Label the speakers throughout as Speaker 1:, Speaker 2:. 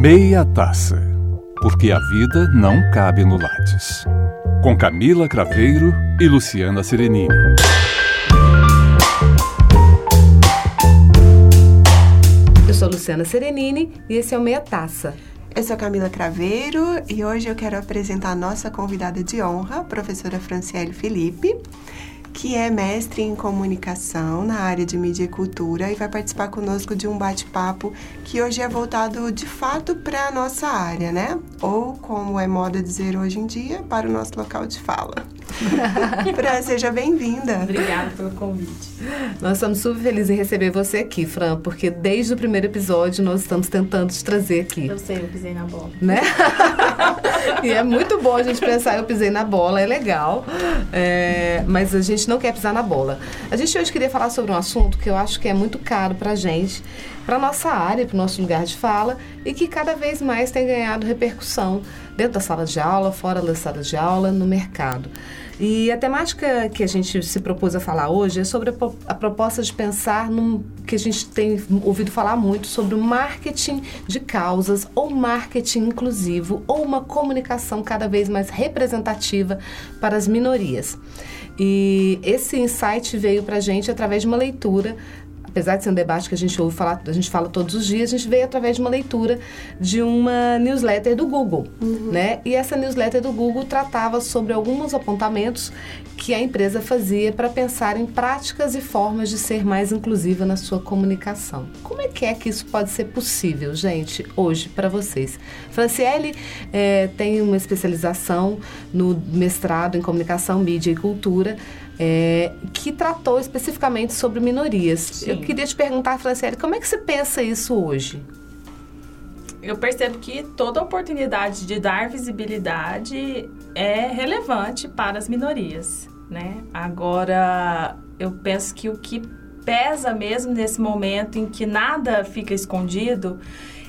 Speaker 1: Meia Taça, porque a vida não cabe no Lattes. Com Camila Craveiro e Luciana Serenini.
Speaker 2: Eu sou Luciana Serenini e esse é o Meia Taça.
Speaker 3: Eu sou Camila Craveiro e hoje eu quero apresentar a nossa convidada de honra, a professora Franciele Felipe que é mestre em comunicação na área de mídia e cultura e vai participar conosco de um bate-papo que hoje é voltado de fato para a nossa área, né? Ou, como é moda dizer hoje em dia, para o nosso local de fala. Fran, seja bem-vinda.
Speaker 4: Obrigada pelo convite.
Speaker 2: Nós estamos super felizes em receber você aqui, Fran, porque desde o primeiro episódio nós estamos tentando te trazer aqui.
Speaker 4: Eu sei, eu pisei na bola.
Speaker 2: Né? e é muito bom a gente pensar, eu pisei na bola, é legal, é, mas a gente não quer pisar na bola. A gente hoje queria falar sobre um assunto que eu acho que é muito caro pra gente, para nossa área, para o nosso lugar de fala e que cada vez mais tem ganhado repercussão dentro da sala de aula, fora da sala de aula, no mercado. E a temática que a gente se propôs a falar hoje é sobre a, proposta de pensar num que a gente tem ouvido falar muito sobre o marketing de causas ou marketing inclusivo ou uma comunicação cada vez mais representativa para as minorias. E esse insight veio para a gente através de uma leitura apesar de ser um debate que a gente ouve falar, a gente fala todos os dias, a gente veio através de uma leitura de uma newsletter do Google, uhum. né? E essa newsletter do Google tratava sobre alguns apontamentos que a empresa fazia para pensar em práticas e formas de ser mais inclusiva na sua comunicação. Como é que é que isso pode ser possível, gente, hoje para vocês? Franciele é, tem uma especialização no mestrado em comunicação, mídia e cultura é, que tratou especificamente sobre minorias. Sim. Eu queria te perguntar, Franciele, como é que você pensa isso hoje?
Speaker 4: Eu percebo que toda oportunidade de dar visibilidade é relevante para as minorias, né? Agora, eu penso que o que pesa mesmo nesse momento em que nada fica escondido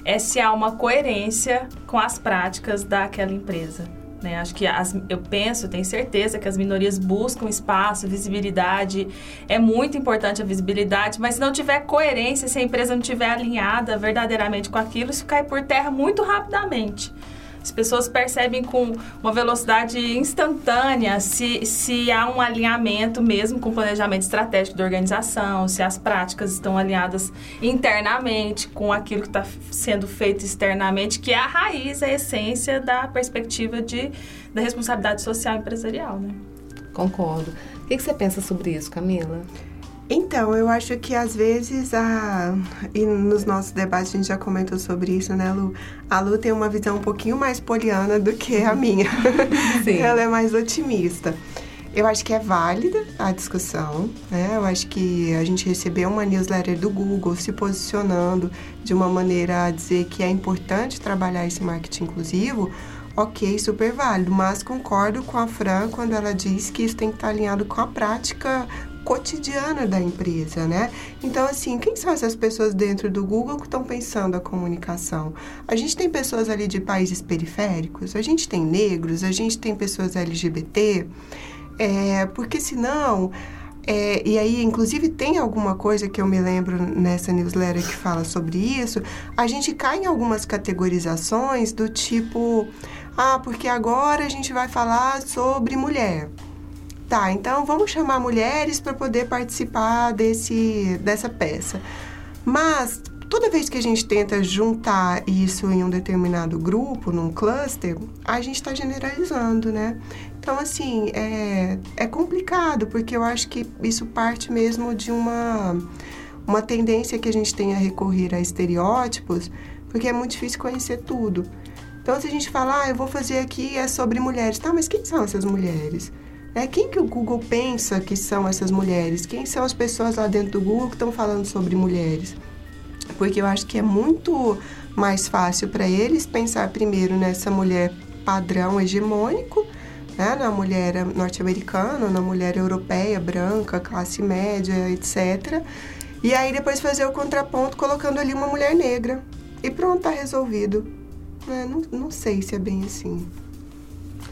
Speaker 4: é se há uma coerência com as práticas daquela empresa. Né? Acho que as, eu penso, tenho certeza que as minorias buscam espaço, visibilidade. É muito importante a visibilidade, mas se não tiver coerência, se a empresa não estiver alinhada verdadeiramente com aquilo, isso cai por terra muito rapidamente. As pessoas percebem com uma velocidade instantânea se, se há um alinhamento mesmo com o planejamento estratégico da organização, se as práticas estão alinhadas internamente com aquilo que está sendo feito externamente, que é a raiz, a essência da perspectiva de, da responsabilidade social empresarial. Né?
Speaker 2: Concordo. O que, que você pensa sobre isso, Camila?
Speaker 3: Então, eu acho que às vezes a. E nos nossos debates a gente já comentou sobre isso, né, Lu? A Lu tem uma visão um pouquinho mais poliana do que a minha. Sim. Ela é mais otimista. Eu acho que é válida a discussão, né? Eu acho que a gente recebeu uma newsletter do Google se posicionando de uma maneira a dizer que é importante trabalhar esse marketing inclusivo. Ok, super válido, mas concordo com a Fran quando ela diz que isso tem que estar alinhado com a prática cotidiana da empresa, né? Então, assim, quem são essas pessoas dentro do Google que estão pensando a comunicação? A gente tem pessoas ali de países periféricos, a gente tem negros, a gente tem pessoas LGBT, é, porque senão. É, e aí, inclusive, tem alguma coisa que eu me lembro nessa newsletter que fala sobre isso. A gente cai em algumas categorizações do tipo: ah, porque agora a gente vai falar sobre mulher. Tá, então vamos chamar mulheres para poder participar desse, dessa peça. Mas toda vez que a gente tenta juntar isso em um determinado grupo, num cluster, a gente está generalizando, né? Então, assim, é, é complicado, porque eu acho que isso parte mesmo de uma, uma tendência que a gente tem a recorrer a estereótipos, porque é muito difícil conhecer tudo. Então, se a gente falar, ah, eu vou fazer aqui é sobre mulheres, tá, mas quem são essas mulheres? É, quem que o Google pensa que são essas mulheres? Quem são as pessoas lá dentro do Google que estão falando sobre mulheres? Porque eu acho que é muito mais fácil para eles pensar primeiro nessa mulher padrão hegemônico, né? na mulher norte-americana, na mulher europeia, branca, classe média, etc. E aí depois fazer o contraponto colocando ali uma mulher negra. E pronto, tá resolvido. É, não, não sei se é bem assim.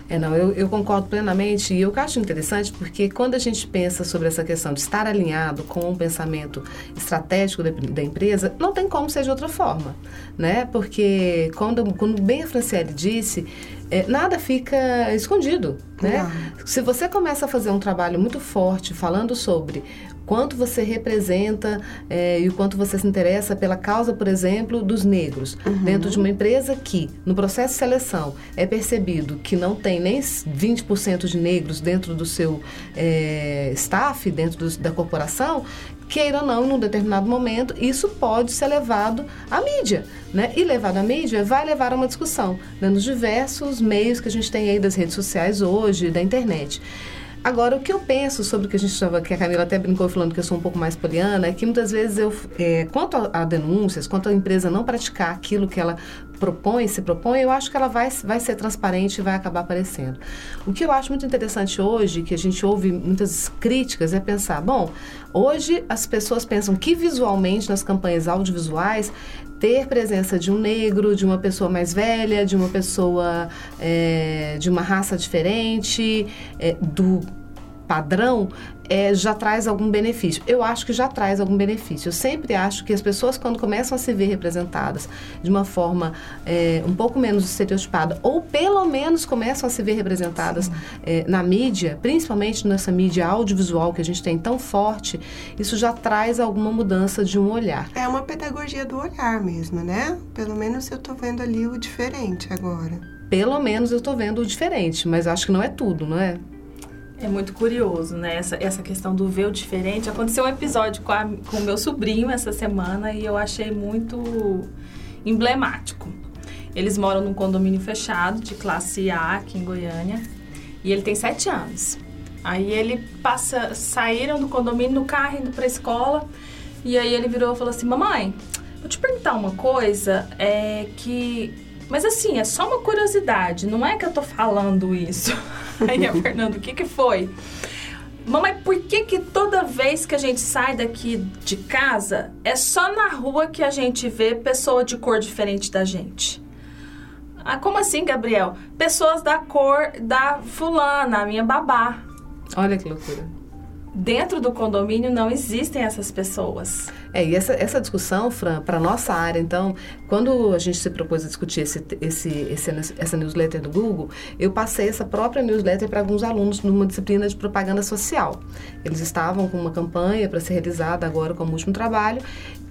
Speaker 2: É, não, eu, eu concordo plenamente e eu acho interessante porque quando a gente pensa sobre essa questão de estar alinhado com um pensamento estratégico da, da empresa, não tem como ser de outra forma, né? Porque quando, quando bem a Franciele disse, é, nada fica escondido, né? Se você começa a fazer um trabalho muito forte falando sobre quanto você representa é, e o quanto você se interessa pela causa, por exemplo, dos negros. Uhum. Dentro de uma empresa que, no processo de seleção, é percebido que não tem nem 20% de negros dentro do seu é, staff, dentro do, da corporação, queira ou não, em um determinado momento, isso pode ser levado à mídia. Né? E levado à mídia vai levar a uma discussão, né? nos diversos meios que a gente tem aí das redes sociais hoje, da internet. Agora, o que eu penso sobre o que a gente estava, que a Camila até brincou falando que eu sou um pouco mais poliana, é que muitas vezes eu, é, quanto a, a, denúncias, quanto a empresa não praticar aquilo que ela propõe, se propõe, eu acho que ela vai, vai ser transparente e vai acabar aparecendo. O que eu acho muito interessante hoje, que a gente ouve muitas críticas, é pensar, bom, hoje as pessoas pensam que visualmente nas campanhas audiovisuais ter presença de um negro, de uma pessoa mais velha, de uma pessoa é, de uma raça diferente, é, do padrão, é, já traz algum benefício. Eu acho que já traz algum benefício. Eu sempre acho que as pessoas, quando começam a se ver representadas de uma forma é, um pouco menos estereotipada, ou pelo menos começam a se ver representadas é, na mídia, principalmente nessa mídia audiovisual que a gente tem tão forte, isso já traz alguma mudança de um olhar.
Speaker 3: É uma pedagogia do olhar mesmo, né? Pelo menos eu estou vendo ali o diferente agora.
Speaker 2: Pelo menos eu estou vendo o diferente, mas acho que não é tudo, não é?
Speaker 4: É muito curioso, né? Essa, essa questão do ver o diferente. Aconteceu um episódio com, a, com o meu sobrinho essa semana e eu achei muito emblemático. Eles moram num condomínio fechado de classe A aqui em Goiânia e ele tem sete anos. Aí ele passa, saíram do condomínio no carro indo para escola e aí ele virou e falou assim: Mamãe, vou te perguntar uma coisa, é que. Mas assim, é só uma curiosidade, não é que eu tô falando isso. Aí a Fernanda, o que que foi? Mamãe, por que que toda vez que a gente sai daqui de casa, é só na rua que a gente vê pessoa de cor diferente da gente? Ah, como assim, Gabriel? Pessoas da cor da fulana, a minha babá.
Speaker 2: Olha que loucura
Speaker 4: dentro do condomínio não existem essas pessoas.
Speaker 2: É, e essa, essa discussão, Fran, para nossa área, então, quando a gente se propôs a discutir esse, esse, esse, essa newsletter do Google, eu passei essa própria newsletter para alguns alunos numa disciplina de propaganda social. Eles estavam com uma campanha para ser realizada agora como último trabalho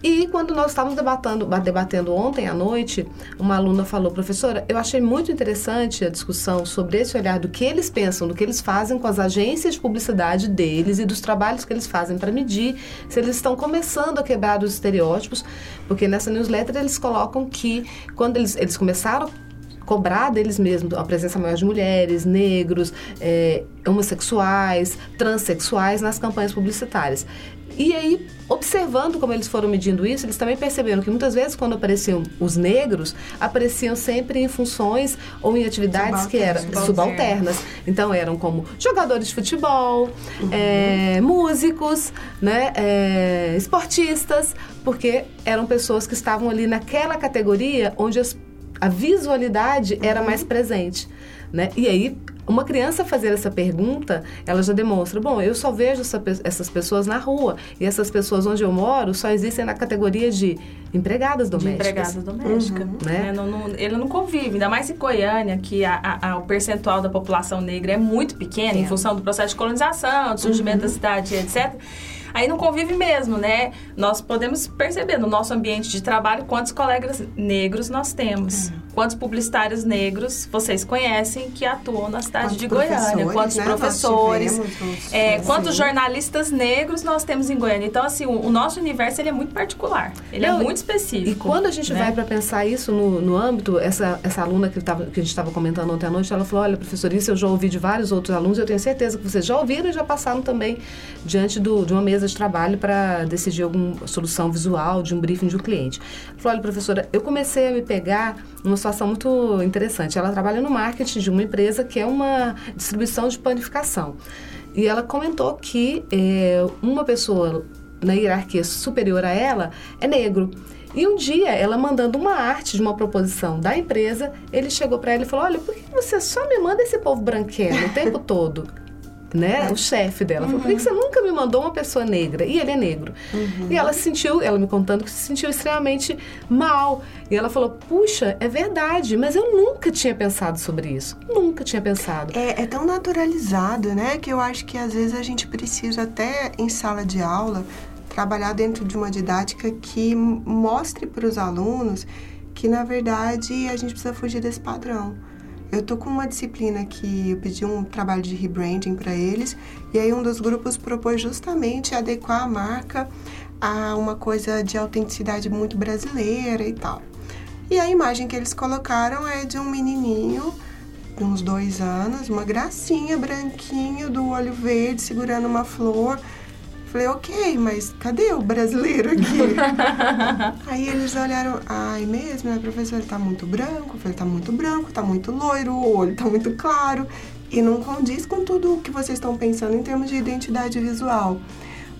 Speaker 2: e quando nós estávamos debatendo, debatendo ontem à noite, uma aluna falou, professora, eu achei muito interessante a discussão sobre esse olhar do que eles pensam, do que eles fazem com as agências de publicidade deles e dos trabalhos que eles fazem para medir se eles estão começando a quebrar os estereótipos, porque nessa newsletter eles colocam que quando eles, eles começaram cobrar deles mesmos a presença maior de mulheres, negros, é, homossexuais, transexuais nas campanhas publicitárias. E aí, observando como eles foram medindo isso, eles também perceberam que muitas vezes quando apareciam os negros, apareciam sempre em funções ou em atividades que eram subalternas. Então eram como jogadores de futebol, uhum. é, músicos, né, é, esportistas, porque eram pessoas que estavam ali naquela categoria onde as, a visualidade era uhum. mais presente. Né? E aí uma criança fazer essa pergunta, ela já demonstra, bom, eu só vejo essa, essas pessoas na rua e essas pessoas onde eu moro só existem na categoria de empregadas domésticas.
Speaker 4: De empregadas domésticas, uhum. né? É, não, não, ele não convive, ainda mais em Goiânia, que a, a, a, o percentual da população negra é muito pequeno é. em função do processo de colonização, do surgimento uhum. da cidade, etc aí não convive mesmo, né? Nós podemos perceber no nosso ambiente de trabalho quantos colegas negros nós temos. Uhum. Quantos publicitários negros vocês conhecem que atuam na cidade quantos de Goiânia? Quantos né? professores? É, quantos jornalistas negros nós temos em Goiânia? Então, assim, o, o nosso universo ele é muito particular. Ele é Não, é muito específico.
Speaker 2: E quando a gente né? vai para pensar isso no, no âmbito, essa, essa aluna que, tava, que a gente estava comentando ontem à noite, ela falou, olha, professor, isso eu já ouvi de vários outros alunos, eu tenho certeza que vocês já ouviram e já passaram também diante do, de uma mesa de trabalho para decidir alguma solução visual de um briefing de um cliente. Falou, olha, professora, eu comecei a me pegar numa situação muito interessante. Ela trabalha no marketing de uma empresa que é uma distribuição de panificação. E ela comentou que é, uma pessoa na hierarquia superior a ela é negro. E um dia, ela mandando uma arte de uma proposição da empresa, ele chegou para ela e falou: Olha, por que você só me manda esse povo branquelo o tempo todo? Né? O chefe dela. Uhum. Falou, por que você nunca me mandou uma pessoa negra? E ele é negro. Uhum. E ela se sentiu, ela me contando que se sentiu extremamente mal. E ela falou, puxa, é verdade, mas eu nunca tinha pensado sobre isso. Nunca tinha pensado.
Speaker 3: É, é tão naturalizado, né? Que eu acho que às vezes a gente precisa até em sala de aula trabalhar dentro de uma didática que mostre para os alunos que na verdade a gente precisa fugir desse padrão. Eu tô com uma disciplina que eu pedi um trabalho de rebranding para eles e aí um dos grupos propôs justamente adequar a marca a uma coisa de autenticidade muito brasileira e tal. E a imagem que eles colocaram é de um menininho de uns dois anos, uma gracinha, branquinho, do olho verde, segurando uma flor Falei, ok, mas cadê o brasileiro aqui? Aí eles olharam, ai mesmo, né, professor? Ele tá muito branco. Eu falei, tá muito branco, tá muito loiro, o olho tá muito claro. E não condiz com tudo o que vocês estão pensando em termos de identidade visual.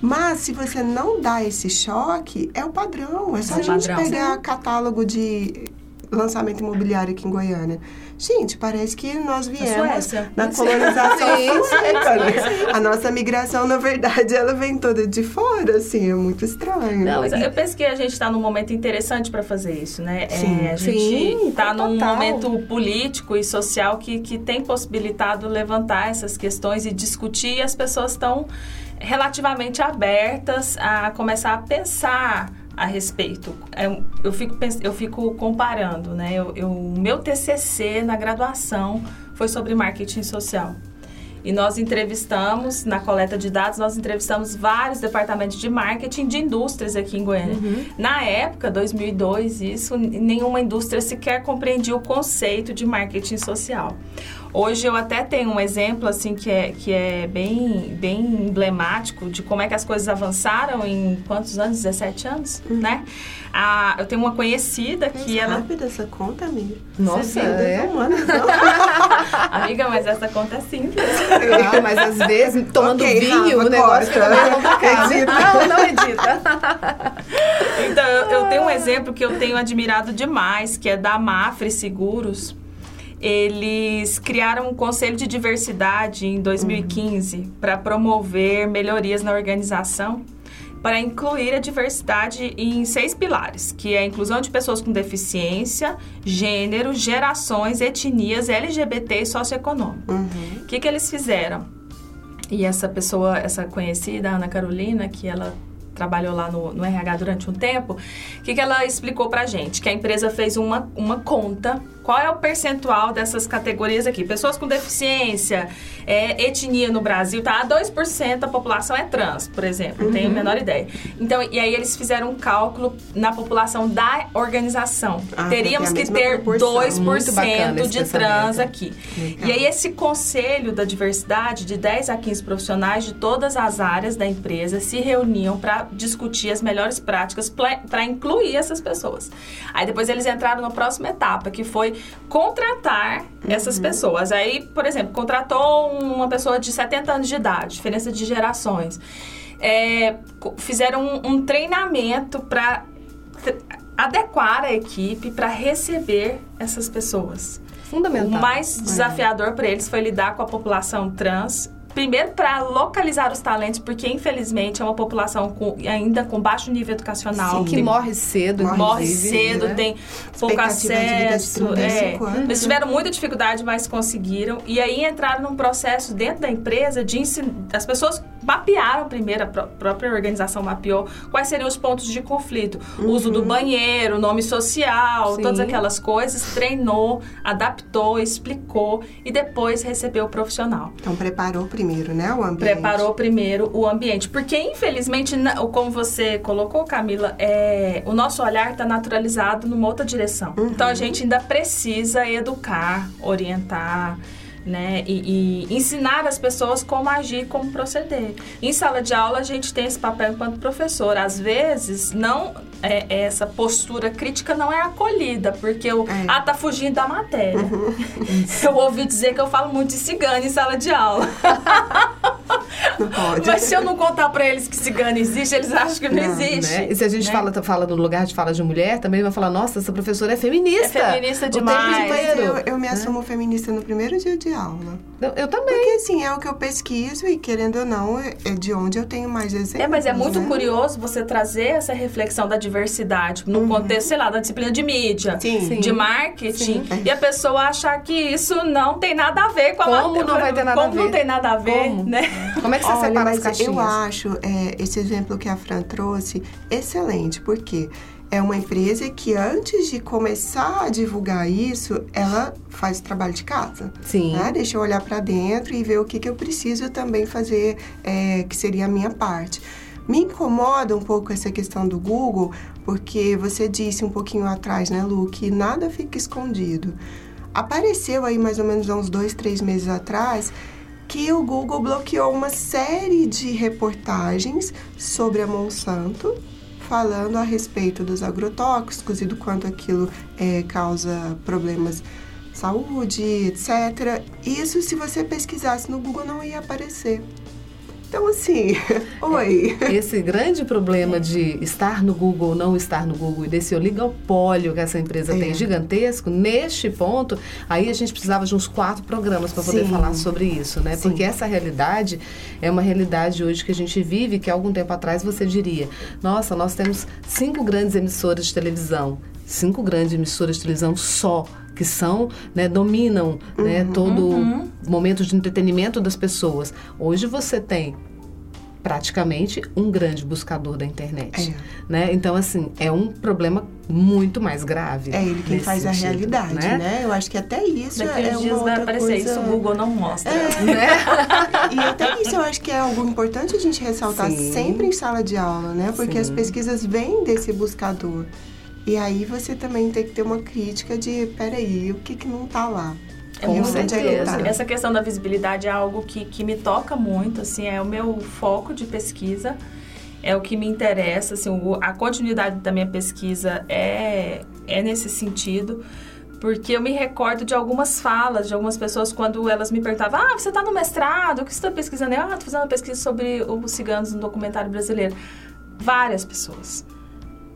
Speaker 3: Mas se você não dá esse choque, é o padrão. É só é a gente padrão. pegar catálogo de lançamento imobiliário aqui em Goiânia. Gente, parece que nós viemos na colonização sueca, né? A nossa migração, na verdade, ela vem toda de fora, assim, é muito estranho.
Speaker 4: Não, mas eu penso que a gente está num momento interessante para fazer isso, né? Sim, é, a gente está num momento político e social que, que tem possibilitado levantar essas questões e discutir e as pessoas estão relativamente abertas a começar a pensar a respeito. É, eu fico, eu fico comparando, né? Eu, eu, o meu TCC na graduação foi sobre marketing social. E nós entrevistamos, na coleta de dados, nós entrevistamos vários departamentos de marketing de indústrias aqui em Goiânia. Uhum. Na época, 2002, isso, nenhuma indústria sequer compreendia o conceito de marketing social. Hoje eu até tenho um exemplo assim que é, que é bem, bem emblemático de como é que as coisas avançaram em quantos anos? 17 anos, uhum. né? Ah, eu tenho uma conhecida mas que ela...
Speaker 3: rápida essa conta, amiga.
Speaker 2: Nossa, é? Humana,
Speaker 4: amiga, mas essa conta é simples.
Speaker 2: Ah, mas às vezes, tomando okay, vinho, o negócio fica meio complicado. Não, não edita.
Speaker 4: então, eu, eu tenho um exemplo que eu tenho admirado demais, que é da Mafre Seguros eles criaram um conselho de diversidade em 2015 uhum. para promover melhorias na organização para incluir a diversidade em seis pilares, que é a inclusão de pessoas com deficiência, gênero, gerações, etnias, LGBT e socioeconômico. O uhum. que, que eles fizeram? E essa pessoa, essa conhecida, Ana Carolina, que ela trabalhou lá no, no RH durante um tempo, o que, que ela explicou pra gente? Que a empresa fez uma, uma conta qual é o percentual dessas categorias aqui? Pessoas com deficiência, é, etnia no Brasil, tá? 2% da população é trans, por exemplo. Não tenho a uhum. menor ideia. Então, e aí eles fizeram um cálculo na população da organização. Ah, Teríamos que ter proporção. 2% de trans aqui. Legal. E aí esse conselho da diversidade, de 10 a 15 profissionais de todas as áreas da empresa, se reuniam para discutir as melhores práticas para incluir essas pessoas. Aí depois eles entraram na próxima etapa, que foi contratar uhum. essas pessoas. Aí, por exemplo, contratou uma pessoa de 70 anos de idade, diferença de gerações. É, fizeram um, um treinamento para adequar a equipe para receber essas pessoas.
Speaker 2: Fundamental.
Speaker 4: O mais desafiador é. para eles foi lidar com a população trans Primeiro, para localizar os talentos, porque infelizmente é uma população com, ainda com baixo nível educacional.
Speaker 2: Sim, que morre cedo,
Speaker 4: morre, morre cedo, né? tem pouco acesso. É. Eles tiveram muita dificuldade, mas conseguiram. E aí entraram num processo dentro da empresa de ensinar. As pessoas mapearam primeiro, a própria organização mapeou quais seriam os pontos de conflito. Uhum. Uso do banheiro, nome social, Sim. todas aquelas coisas, treinou, adaptou, explicou e depois recebeu o profissional.
Speaker 3: Então preparou primeiro, né, o ambiente?
Speaker 4: Preparou primeiro o ambiente. Porque, infelizmente, como você colocou, Camila, é, o nosso olhar está naturalizado numa outra direção. Uhum. Então a gente ainda precisa educar, orientar né? E, e, ensinar as pessoas como agir, como proceder. Em sala de aula, a gente tem esse papel enquanto professor. Às vezes, não é, essa postura crítica não é acolhida, porque eu, é. ah, tá fugindo da matéria. Uhum. eu ouvi dizer que eu falo muito de cigano em sala de aula.
Speaker 3: Não pode.
Speaker 4: Mas se eu não contar para eles que cigano existe, eles acham que não, não existe.
Speaker 2: Né? E se a gente
Speaker 4: né?
Speaker 2: fala, fala no lugar de fala de mulher, também vai falar, nossa, essa professora é feminista.
Speaker 4: É feminista demais.
Speaker 3: Eu, eu me assumo feminista no primeiro dia de aula.
Speaker 2: Eu, eu, também.
Speaker 3: Porque assim, é o que eu pesquiso e querendo ou não, é de onde eu tenho mais exemplos.
Speaker 4: É, mas é muito né? curioso você trazer essa reflexão da diversidade no uhum. contexto, sei lá, da disciplina de mídia, Sim. de marketing, Sim. e a pessoa achar que isso não tem nada a ver com
Speaker 2: a Como não vai ter nada
Speaker 4: Como
Speaker 2: a ver?
Speaker 4: não tem nada a ver,
Speaker 2: Como?
Speaker 4: né?
Speaker 2: Como é que você Olha, separa as caixinhas?
Speaker 3: Eu acho é, esse exemplo que a Fran trouxe excelente, porque é uma empresa que antes de começar a divulgar isso, ela faz o trabalho de casa.
Speaker 2: Sim.
Speaker 3: Né? Deixa eu olhar para dentro e ver o que, que eu preciso também fazer, é, que seria a minha parte. Me incomoda um pouco essa questão do Google, porque você disse um pouquinho atrás, né, Lu, que nada fica escondido. Apareceu aí mais ou menos há uns dois, três meses atrás que o Google bloqueou uma série de reportagens sobre a Monsanto falando a respeito dos agrotóxicos e do quanto aquilo é, causa problemas saúde, etc. Isso, se você pesquisasse no Google, não ia aparecer. Então, assim, oi.
Speaker 2: Esse grande problema de estar no Google ou não estar no Google e desse oligopólio que essa empresa é. tem gigantesco, neste ponto, aí a gente precisava de uns quatro programas para poder Sim. falar sobre isso, né? Sim. Porque essa realidade é uma realidade hoje que a gente vive, que algum tempo atrás você diria, nossa, nós temos cinco grandes emissoras de televisão, cinco grandes emissoras de televisão só que são, né, dominam né, uhum, todo uhum. momento de entretenimento das pessoas. Hoje você tem praticamente um grande buscador da internet, é. né? Então assim é um problema muito mais grave.
Speaker 3: É ele quem faz sentido, a realidade, né? né? Eu acho que até isso
Speaker 4: Daqui
Speaker 3: é
Speaker 4: uns dias vai aparecer
Speaker 3: coisa...
Speaker 4: isso, o Google não mostra,
Speaker 3: é. né? e até isso eu acho que é algo importante a gente ressaltar Sim. sempre em sala de aula, né? Porque Sim. as pesquisas vêm desse buscador. E aí você também tem que ter uma crítica de, peraí, o que que não tá lá?
Speaker 4: É Com certeza. Essa questão da visibilidade é algo que, que me toca muito, assim, é o meu foco de pesquisa, é o que me interessa, assim, o, a continuidade da minha pesquisa é, é nesse sentido, porque eu me recordo de algumas falas de algumas pessoas quando elas me perguntavam, ah, você está no mestrado, o que você está pesquisando? Eu, ah, estou fazendo uma pesquisa sobre os ciganos no documentário brasileiro. Várias pessoas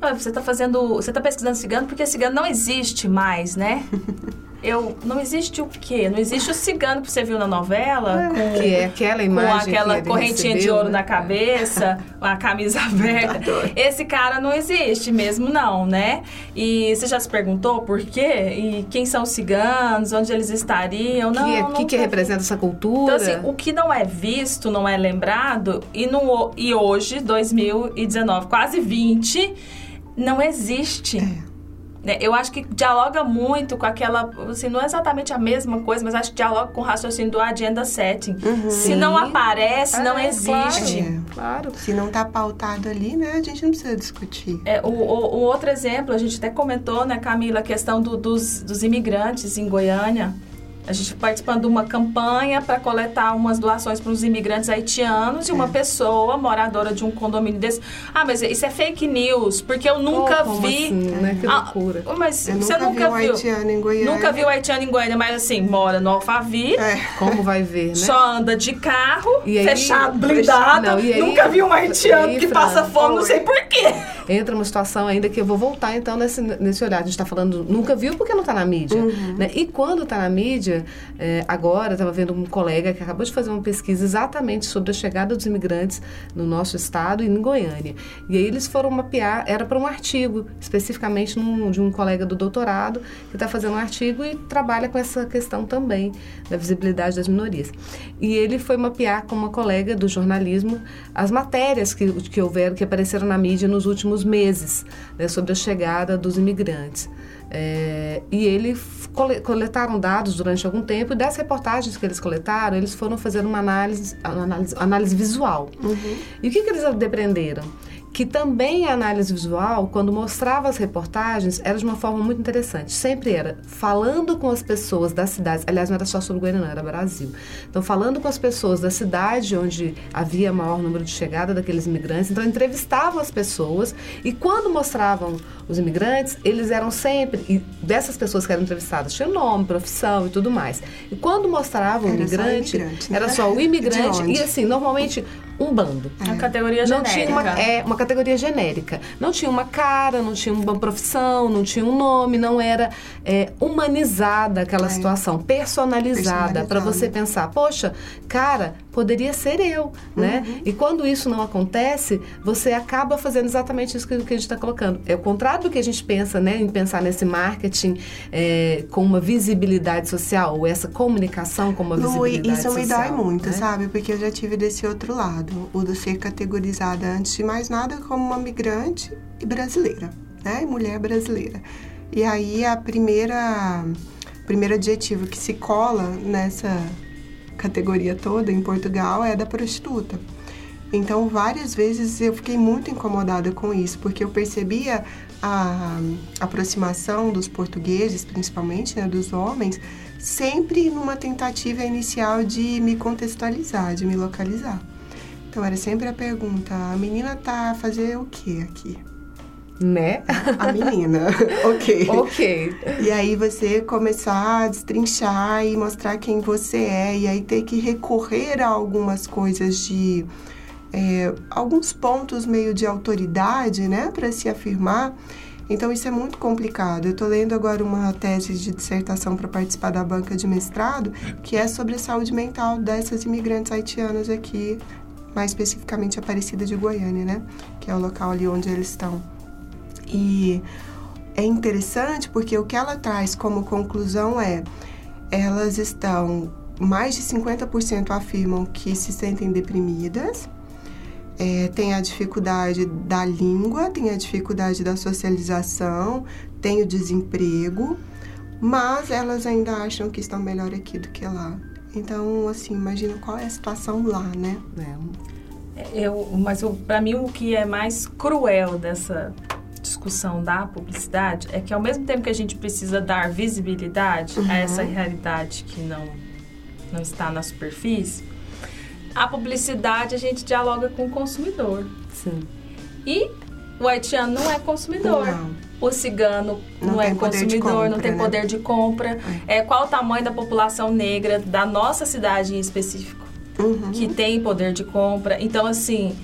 Speaker 4: ah, você está fazendo, você está pesquisando cigano porque cigano não existe mais, né? Eu, não existe o quê? Não existe o cigano que você viu na novela?
Speaker 2: Com, que é aquela imagem
Speaker 4: Com aquela correntinha
Speaker 2: recebeu,
Speaker 4: de ouro
Speaker 2: né?
Speaker 4: na cabeça, a camisa aberta. Esse cara não existe mesmo, não, né? E você já se perguntou por quê? E quem são os ciganos? Onde eles estariam? Não,
Speaker 2: que, é,
Speaker 4: não
Speaker 2: que, que representa essa cultura?
Speaker 4: Então, assim, o que não é visto, não é lembrado, e, no, e hoje, 2019, quase 20 não existe. É. Né, eu acho que dialoga muito com aquela, assim, não é exatamente a mesma coisa, mas acho que dialoga com o raciocínio do agenda setting. Uhum. Se não aparece, não existe.
Speaker 3: Claro, é, claro. Se não está pautado ali, né, a gente não precisa discutir.
Speaker 4: É, o, o, o, outro exemplo, a gente até comentou, né, Camila, a questão do, dos, dos imigrantes em Goiânia. A gente participando de uma campanha para coletar umas doações para os imigrantes haitianos e uma é. pessoa moradora de um condomínio desse. Ah, mas isso é fake news, porque eu nunca
Speaker 2: oh,
Speaker 4: vi.
Speaker 2: Assim, né? Que
Speaker 4: ah,
Speaker 2: loucura.
Speaker 4: mas
Speaker 3: eu
Speaker 4: você
Speaker 3: nunca,
Speaker 4: nunca
Speaker 3: viu. Haitiano em Goiânia.
Speaker 4: Nunca viu haitiano em Goiânia, mas assim, mora no Alphaville.
Speaker 2: É. Como vai ver, né?
Speaker 4: Só anda de carro,
Speaker 2: e aí,
Speaker 4: fechado, blindado. Não, aí, nunca viu um haitiano aí, que passa fome, não sei porquê.
Speaker 2: Entra uma situação ainda que eu vou voltar então nesse, nesse olhar. A gente está falando, nunca viu porque não está na mídia. Uhum. Né? E quando está na mídia, é, agora, estava vendo um colega que acabou de fazer uma pesquisa exatamente sobre a chegada dos imigrantes no nosso estado e em Goiânia. E aí eles foram mapear, era para um artigo, especificamente num, de um colega do doutorado, que está fazendo um artigo e trabalha com essa questão também da visibilidade das minorias. E ele foi mapear com uma colega do jornalismo as matérias que, que houveram, que apareceram na mídia nos últimos meses, né, sobre a chegada dos imigrantes. É, e eles coletaram dados durante algum tempo e das reportagens que eles coletaram, eles foram fazer uma análise, análise, análise visual. Uhum. E o que, que eles deprenderam? Que também a análise visual, quando mostrava as reportagens, era de uma forma muito interessante. Sempre era falando com as pessoas das cidades, aliás, não era só sobre Goiânia, não, era Brasil. Então, falando com as pessoas da cidade onde havia maior número de chegada daqueles imigrantes, então entrevistavam as pessoas e quando mostravam os imigrantes, eles eram sempre, e dessas pessoas que eram entrevistadas, tinha nome, profissão e tudo mais. E quando mostravam o imigrante, imigrante né? era só o imigrante, e assim, normalmente um bando.
Speaker 4: É. Uma categoria não genérica.
Speaker 2: Tinha uma, é, uma categoria genérica. Não tinha uma cara, não tinha uma profissão, não tinha um nome, não era é, humanizada aquela é. situação, personalizada, para você pensar, poxa, cara, poderia ser eu, né? uhum. E quando isso não acontece, você acaba fazendo exatamente isso que, que a gente está colocando. É o contrário do que a gente pensa, né? Em pensar nesse marketing é, com uma visibilidade social, ou essa comunicação com uma Lu, visibilidade
Speaker 3: social.
Speaker 2: Isso
Speaker 3: me dói muito, né? sabe? Porque eu já tive desse outro lado, o do ser categorizada antes de mais nada como uma migrante e brasileira, né? Mulher brasileira. E aí a primeira primeiro adjetivo que se cola nessa categoria toda em Portugal é da prostituta. Então, várias vezes eu fiquei muito incomodada com isso, porque eu percebia a aproximação dos portugueses, principalmente né, dos homens, sempre numa tentativa inicial de me contextualizar, de me localizar. Então, era sempre a pergunta: a menina tá a fazer o que aqui?
Speaker 2: Né?
Speaker 3: A menina. ok.
Speaker 2: Ok.
Speaker 3: E aí você começar a destrinchar e mostrar quem você é, e aí ter que recorrer a algumas coisas de. É, alguns pontos meio de autoridade, né, para se afirmar. Então isso é muito complicado. Eu estou lendo agora uma tese de dissertação para participar da banca de mestrado, que é sobre a saúde mental dessas imigrantes haitianas aqui, mais especificamente Aparecida de Goiânia, né, que é o local ali onde eles estão. E é interessante porque o que ela traz como conclusão é elas estão mais de 50% afirmam que se sentem deprimidas, é, tem a dificuldade da língua, tem a dificuldade da socialização, tem o desemprego, mas elas ainda acham que estão melhor aqui do que lá. Então, assim, imagina qual é a situação lá, né?
Speaker 4: É. Eu, mas para mim o que é mais cruel dessa discussão da publicidade é que ao mesmo tempo que a gente precisa dar visibilidade uhum. a essa realidade que não, não está na superfície, a publicidade a gente dialoga com o consumidor.
Speaker 2: Sim.
Speaker 4: E o haitiano não é consumidor.
Speaker 3: Não.
Speaker 4: O cigano não, não é consumidor, compra, não tem né? poder de compra. É. é. qual o tamanho da população negra da nossa cidade em específico uhum. que tem poder de compra? Então, assim,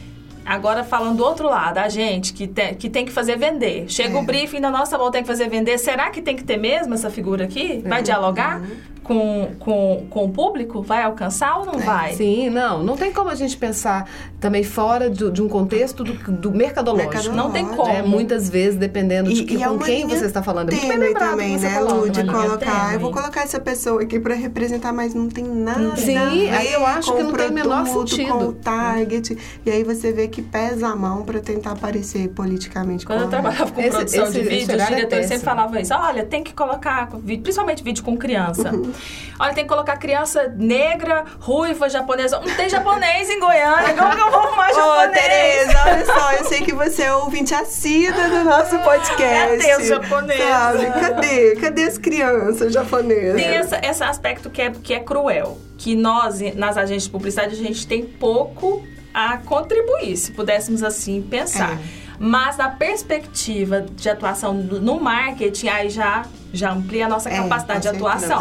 Speaker 4: Agora, falando do outro lado, a gente que tem que, tem que fazer vender. Chega é. o briefing na nossa mão, tem que fazer vender. Será que tem que ter mesmo essa figura aqui? Vai uhum. dialogar? Uhum com, com, com o público? Vai alcançar ou não é, vai?
Speaker 2: Sim, não. Não tem como a gente pensar também fora do, de um contexto do, do mercadológico. mercadológico.
Speaker 4: Não tem como. É,
Speaker 2: muitas vezes, dependendo de que, com quem você está falando.
Speaker 3: É bem também, né, Lu, de colocar. Eu vou colocar essa pessoa aqui para representar, mas não tem nada
Speaker 2: Sim, aí eu acho que não tem o menor sentido.
Speaker 3: Com o target. E aí você vê que pesa a mão para tentar aparecer politicamente
Speaker 4: Quando
Speaker 3: correto.
Speaker 4: eu trabalhava com esse, produção esse, de vídeo, os diretores é sempre falavam isso. Olha, tem que colocar, principalmente vídeo com criança. Uhum. Olha, tem que colocar criança negra, ruiva, japonesa. Não tem japonês em Goiânia. Como que eu vou arrumar japonês? Ô,
Speaker 3: Tereza, olha só, eu sei que você é ouvinte assídua do nosso podcast.
Speaker 4: Cadê os japoneses?
Speaker 3: Sabe? Cadê? Cadê as crianças japonesas?
Speaker 4: Tem essa, esse aspecto que é, que é cruel. Que nós, nas agências de publicidade, a gente tem pouco a contribuir, se pudéssemos assim pensar. É. Mas na perspectiva de atuação no marketing, aí já já amplia a nossa é, capacidade de atuação.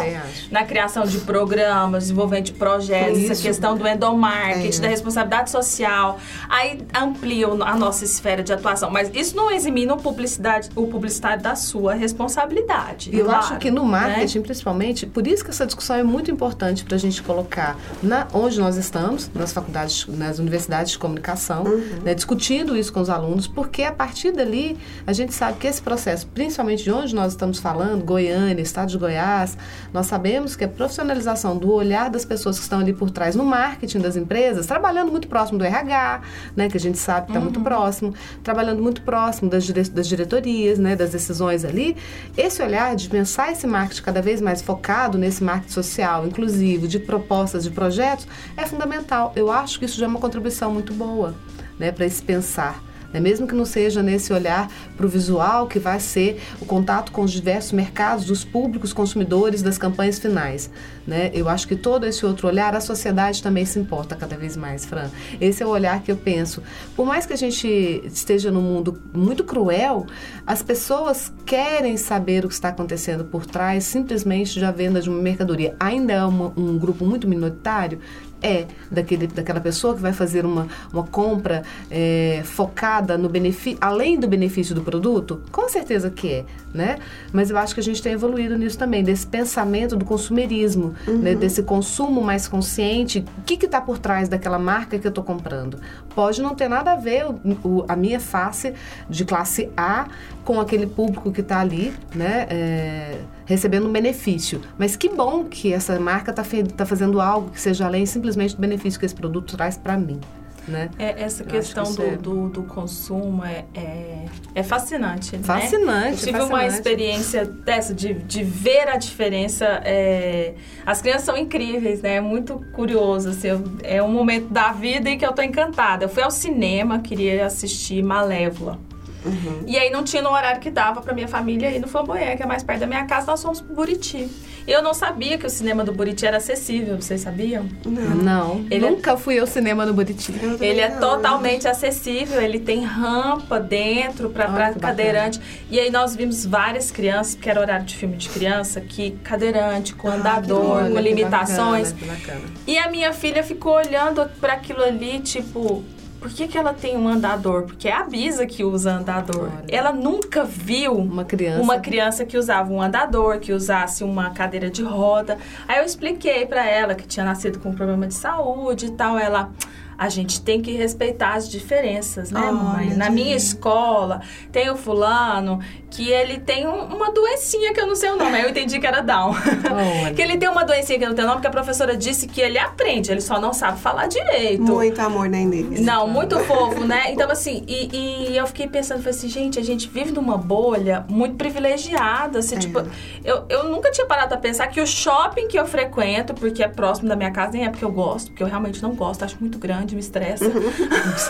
Speaker 4: Na criação de programas, desenvolvimento de projetos, Isso. essa questão do endomarketing, é. da responsabilidade social. Aí amplia a nossa esfera de atuação. Mas isso não eximina o, publicidade, o publicitário da sua responsabilidade.
Speaker 2: Eu claro, acho que no né? marketing, né? principalmente, por isso que essa discussão é muito importante para a gente colocar na, onde nós estamos, nas faculdades, nas universidades de comunicação, uhum. né, discutindo isso com os alunos, porque a partir dali a gente sabe que esse processo, principalmente de onde nós estamos falando, Goiânia, Estado de Goiás, nós sabemos que a profissionalização do olhar das pessoas que estão ali por trás no marketing das empresas, trabalhando muito próximo do RH, né, que a gente sabe que está uhum. muito próximo, trabalhando muito próximo das, dire das diretorias, né, das decisões ali, esse olhar de pensar esse marketing cada vez mais focado nesse marketing social, inclusivo, de propostas, de projetos, é fundamental. Eu acho que isso já é uma contribuição muito boa né, para esse pensar Né? Mesmo que não seja nesse olhar para o visual, que vai ser o contato com os diversos mercados, dos públicos consumidores, das campanhas finais. Né? Eu acho que todo esse outro olhar, a sociedade também se importa cada vez mais, Fran. Esse é o olhar que eu penso. Por mais que a gente esteja num mundo muito cruel, as pessoas querem saber o que está acontecendo por trás simplesmente da venda de uma mercadoria. Ainda é uma, um grupo muito minoritário, é daquele, daquela pessoa que vai fazer uma, uma compra é, focada no benefício, além do benefício do produto? Com certeza que é, né? Mas eu acho que a gente tem evoluído nisso também, desse pensamento do consumerismo, né? uhum. né? desse consumo mais consciente. O que está por trás daquela marca que eu estou comprando? Pode não ter nada a ver o, o, a minha face de classe A com aquele público que está ali, né? É, recebendo um benefício. Mas que bom que essa marca está tá fazendo algo que seja além simplesmente do benefício que esse produto traz para mim. Né?
Speaker 4: É, essa questão que do, é... do, do, consumo é, é, é fascinante.
Speaker 2: Fascinante. Né? Eu
Speaker 4: tive
Speaker 2: fascinante.
Speaker 4: uma experiência dessa, de, de ver a diferença. É, as crianças são incríveis, né? É muito curioso. Assim, é um momento da vida em que eu tô encantada. Eu fui ao cinema, queria assistir Malévola. Uhum. E aí não tinha no horário que dava para minha família ir no Flamboyant, que é mais perto da minha casa, nós fomos pro Buriti. Eu não sabia que o cinema do Buriti era acessível, vocês sabiam?
Speaker 2: Não. não. Ele é Nunca é... fui ao cinema do Buriti.
Speaker 4: Ele é totalmente acessível, ele tem rampa dentro para cadeirante. E aí nós vimos várias crianças, porque era horário de filme de criança, que cadeirante, com ah, andador, com limitações. Bacana, bacana. E a minha filha ficou olhando para aquilo ali, tipo, por que, que ela tem um andador? Porque é a Bisa que usa andador. Claro. Ela nunca viu
Speaker 2: uma criança.
Speaker 4: uma criança que usava um andador, que usasse uma cadeira de roda. Aí eu expliquei para ela que tinha nascido com um problema de saúde e tal. Ela a gente tem que respeitar as diferenças, né, mãe? Na minha escola, tem o fulano que ele tem um, uma doencinha que eu não sei o nome. Aí eu entendi que era Down. que ele tem uma doencinha que eu não tenho nome, porque a professora disse que ele aprende, ele só não sabe falar direito.
Speaker 3: Muito amor nem dele.
Speaker 4: Não, muito fofo, né? Então, assim, e, e eu fiquei pensando, falei assim, gente, a gente vive numa bolha muito privilegiada. Assim, é. tipo, eu, eu nunca tinha parado a pensar que o shopping que eu frequento, porque é próximo da minha casa, nem é porque eu gosto, porque eu realmente não gosto, acho muito grande, me estressa.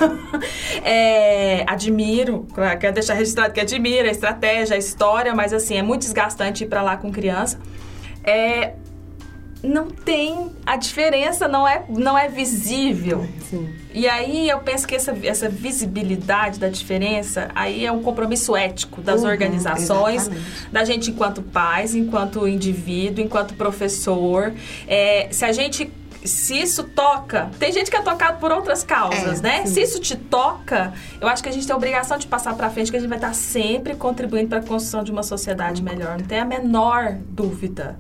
Speaker 4: é, admiro, quero deixar registrado que admiro a estratégia estratégia, a história, mas assim, é muito desgastante ir para lá com criança. É, não tem a diferença não é não é visível Sim. e aí eu penso que essa, essa visibilidade da diferença aí é um compromisso ético das uhum, organizações exatamente. da gente enquanto pais enquanto indivíduo enquanto professor é, se a gente se isso toca, tem gente que é tocado por outras causas, é, né? Sim. Se isso te toca, eu acho que a gente tem a obrigação de passar para frente, que a gente vai estar sempre contribuindo para a construção de uma sociedade melhor. Não tem a menor dúvida.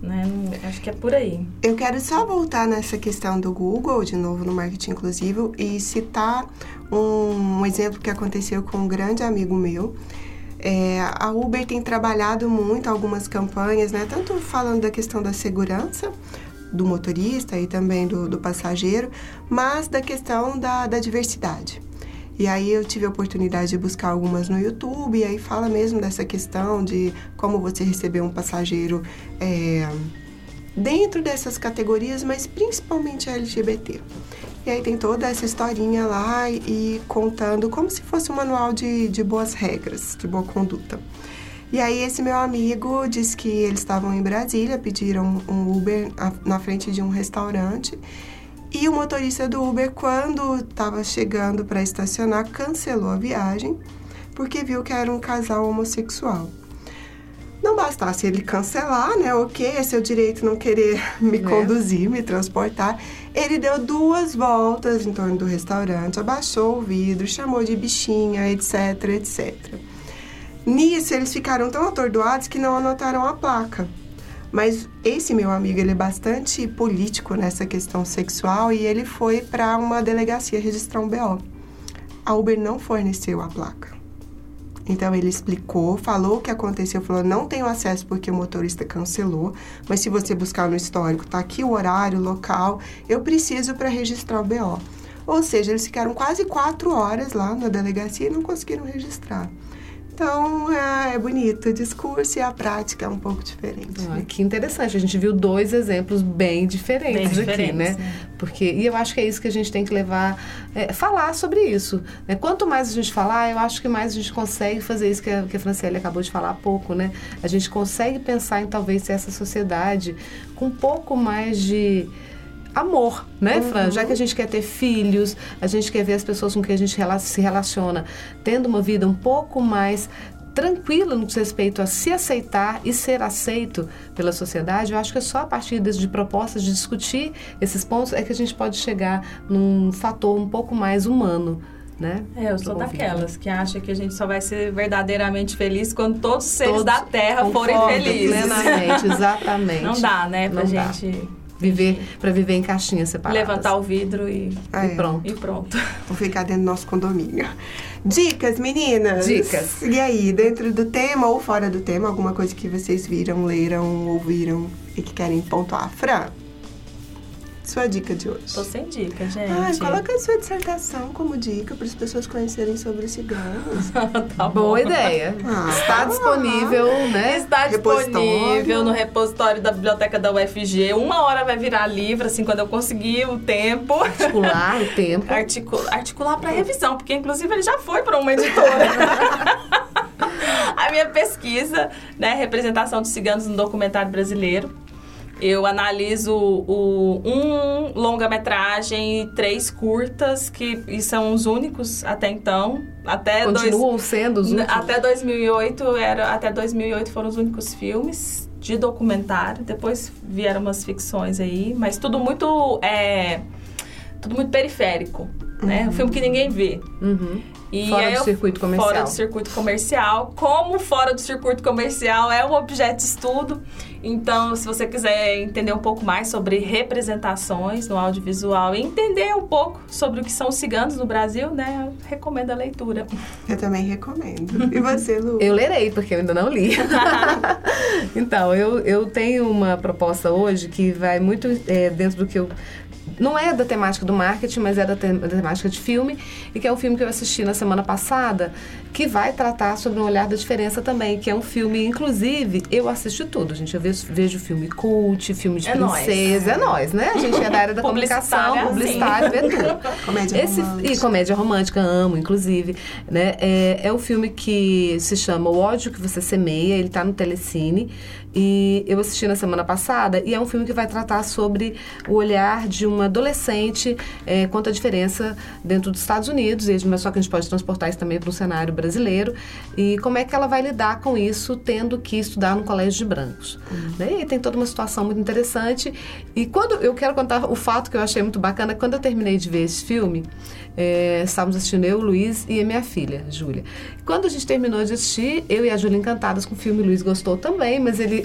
Speaker 4: Né? Acho que é por aí.
Speaker 3: Eu quero só voltar nessa questão do Google, de novo no marketing inclusivo, e citar um, um exemplo que aconteceu com um grande amigo meu. É, a Uber tem trabalhado muito algumas campanhas, né? Tanto falando da questão da segurança, do motorista e também do, do passageiro, mas da questão da, da diversidade. E aí eu tive a oportunidade de buscar algumas no YouTube, e aí fala mesmo dessa questão de como você receber um passageiro é, dentro dessas categorias, mas principalmente LGBT. E aí tem toda essa historinha lá e, contando como se fosse um manual de, de boas regras, de boa conduta. E aí esse meu amigo disse que eles estavam em Brasília, pediram um Uber na frente de um restaurante. E o motorista do Uber, quando estava chegando para estacionar, cancelou a viagem porque viu que era um casal homossexual. Não bastasse ele cancelar, né? Ok, é seu direito não querer me é. conduzir, me transportar. Ele deu duas voltas em torno do restaurante, abaixou o vidro, chamou de bichinha, etc, etc. Nisso, eles ficaram tão atordoados que não anotaram a placa. Mas esse meu amigo, ele é bastante político nessa questão sexual e ele foi para uma delegacia registrar um BO. A Uber não forneceu a placa. Então ele explicou, falou o que aconteceu, falou: não tenho acesso porque o motorista cancelou, mas se você buscar no histórico, tá aqui o horário, o local, eu preciso para registrar o BO. Ou seja, eles ficaram quase quatro horas lá na delegacia e não conseguiram registrar. Então é, é bonito. O discurso e a prática é um pouco diferente.
Speaker 2: Ah, né? Que interessante. A gente viu dois exemplos bem diferentes, bem diferentes aqui, né? né? Porque, e eu acho que é isso que a gente tem que levar, é, falar sobre isso. Né? Quanto mais a gente falar, eu acho que mais a gente consegue fazer isso que a, que a Franciele acabou de falar há pouco, né? A gente consegue pensar em talvez essa sociedade com um pouco mais de amor, né, uhum. Fran? Já que a gente quer ter filhos, a gente quer ver as pessoas com quem a gente se relaciona tendo uma vida um pouco mais tranquila no que diz respeito a se aceitar e ser aceito pela sociedade, eu acho que é só a partir de, propostas de discutir esses pontos é que a gente pode chegar num fator um pouco mais humano. Né?
Speaker 4: É, eu sou daquelas que acha que a gente só vai ser verdadeiramente feliz quando todos os seres todos da Terra forem felizes.
Speaker 2: Plenamente, exatamente.
Speaker 4: Não dá, né, pra Não gente...
Speaker 2: Dá viver para viver em caixinhas separadas.
Speaker 4: Levantar o vidro e,
Speaker 2: ah, e pronto.
Speaker 4: E pronto.
Speaker 3: Vou ficar dentro do nosso condomínio. Dicas, meninas.
Speaker 2: Dicas.
Speaker 3: E aí, dentro do tema ou fora do tema, alguma coisa que vocês viram, leram, ouviram e que querem pontuar? Fran? Sua dica de hoje?
Speaker 4: Tô sem dica, gente.
Speaker 3: Ah, coloca a sua dissertação como dica para as pessoas conhecerem sobre ciganos.
Speaker 2: tá Boa ideia. Ah, Está disponível, né?
Speaker 4: Está disponível no repositório da biblioteca da UFG. Uma hora vai virar livro, assim, quando eu conseguir o tempo.
Speaker 2: Articular o tempo.
Speaker 4: Articula, articular para revisão, porque inclusive ele já foi para uma editora. a minha pesquisa, né, representação de ciganos no documentário brasileiro eu analiso o, um longa-metragem e três curtas, que e são os únicos até então. Até
Speaker 2: Continuam dois, sendo os únicos?
Speaker 4: Até 2008, era, até 2008 foram os únicos filmes de documentário. Depois vieram umas ficções aí, mas tudo muito... É, tudo muito periférico, né? Um filme que ninguém vê.
Speaker 2: Uhum. E fora do circuito comercial.
Speaker 4: Fora do circuito comercial. Como fora do circuito comercial é um objeto de estudo. Então, se você quiser entender um pouco mais sobre representações no audiovisual e entender um pouco sobre o que são os ciganos no Brasil, né? Eu recomendo a leitura.
Speaker 3: Eu também recomendo. E você, Lu?
Speaker 2: Eu lerei, porque eu ainda não li. então, eu, eu tenho uma proposta hoje que vai muito é, dentro do que eu não é da temática do marketing, mas é da, te da, temática de filme, e que é um filme que eu assisti na semana passada, que vai tratar sobre um olhar da diferença também, que é um filme, inclusive, eu assisto tudo, gente. Eu vejo, vejo filme cult, filme de é princesa, é nós, né? A gente é da área da comunicação, publicitário, vê tudo.
Speaker 3: comédia Esse, romântica.
Speaker 2: E comédia romântica, amo, inclusive. Né? É, é um filme que se chama O Ódio Que Você Semeia, ele tá no Telecine. E eu assisti na semana passada e é um filme que vai tratar sobre o olhar de uma adolescente é, quanto à diferença dentro dos Estados Unidos, mas só que a gente pode transportar isso também para um cenário brasileiro e como é que ela vai lidar com isso tendo que estudar no colégio de brancos. Uhum. Né? E tem toda uma situação muito interessante. E quando eu quero contar o fato que eu achei muito bacana, quando eu terminei de ver esse filme, é, estávamos assistindo eu, Luiz e a minha filha, Júlia. Quando a gente terminou de assistir, eu e a Júlia encantadas com o filme, o Luiz gostou também, mas ele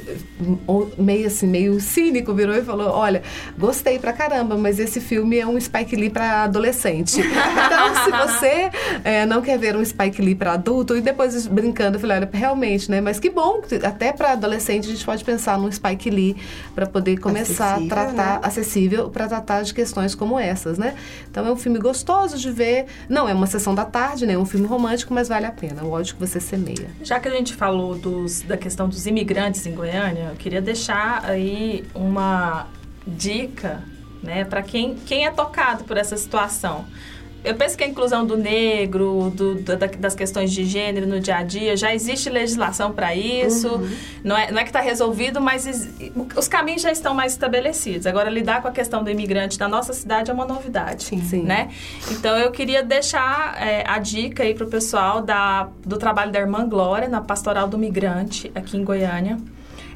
Speaker 2: meio assim, meio cínico virou e falou: "Olha, gostei pra caramba, mas esse filme é um Spike Lee para adolescente. Então, se você é, não quer ver um Spike Lee para adulto", e depois brincando, eu falei: "Olha, realmente, né? Mas que bom, até para adolescente a gente pode pensar num Spike Lee para poder começar acessível, a tratar né? acessível para tratar de questões como essas, né? Então é um filme gostoso de ver. Não é uma sessão da tarde, né? É um filme romântico, mas vale a pena. O ódio que você semeia.
Speaker 4: Já que a gente falou dos, da questão dos imigrantes em Goiânia, eu queria deixar aí uma dica, né, para quem, quem é tocado por essa situação eu penso que a inclusão do negro, do, da, das questões de gênero no dia a dia, já existe legislação para isso. Uhum. Não, é, não é que está resolvido, mas os caminhos já estão mais estabelecidos. Agora, lidar com a questão do imigrante na nossa cidade é uma novidade. Sim. Né? Então, eu queria deixar é, a dica aí para o pessoal da, do trabalho da Irmã Glória, na Pastoral do Migrante, aqui em Goiânia.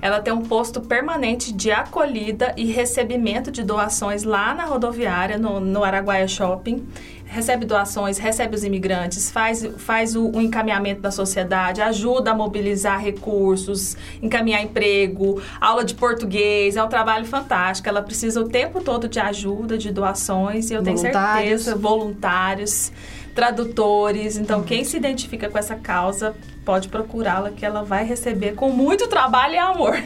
Speaker 4: Ela tem um posto permanente de acolhida e recebimento de doações lá na rodoviária, no, no Araguaia Shopping recebe doações, recebe os imigrantes, faz, faz o, o, encaminhamento da sociedade, ajuda a mobilizar recursos, encaminhar emprego, aula de português, é um trabalho fantástico. Ela precisa o tempo todo de ajuda, de doações, e eu tenho certeza, voluntários, tradutores. Então, quem se identifica com essa causa pode procurá-la, que ela vai receber com muito trabalho e amor.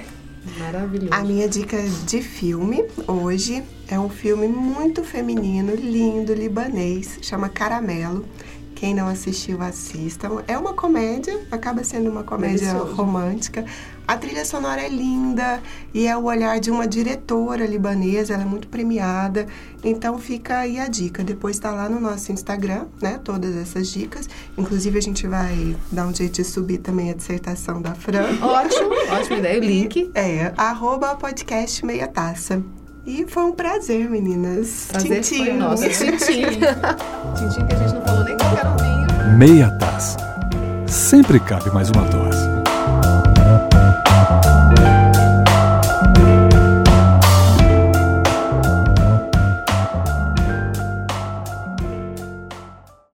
Speaker 2: Maravilhoso.
Speaker 3: A minha dica de filme hoje é um filme muito feminino, lindo, libanês, chama Caramelo, Quem não assistiu, assistam. É uma comédia, acaba sendo uma comédia Delicioso. romântica. A trilha sonora é linda e é o olhar de uma diretora libanesa, ela é muito premiada. Então fica aí a dica. Depois está lá no nosso Instagram, né? Todas essas dicas. Inclusive a gente vai dar um jeito de subir também a dissertação da Fran.
Speaker 2: Ótimo, ótima ideia. O link.
Speaker 3: É, arroba podcast meia taça. E foi um prazer, meninas.
Speaker 2: Prazer Tintim. Foi nosso. Tintim. Tintim que a gente não falou nem com o vinho.
Speaker 1: Meia taça. Sempre cabe mais uma dose.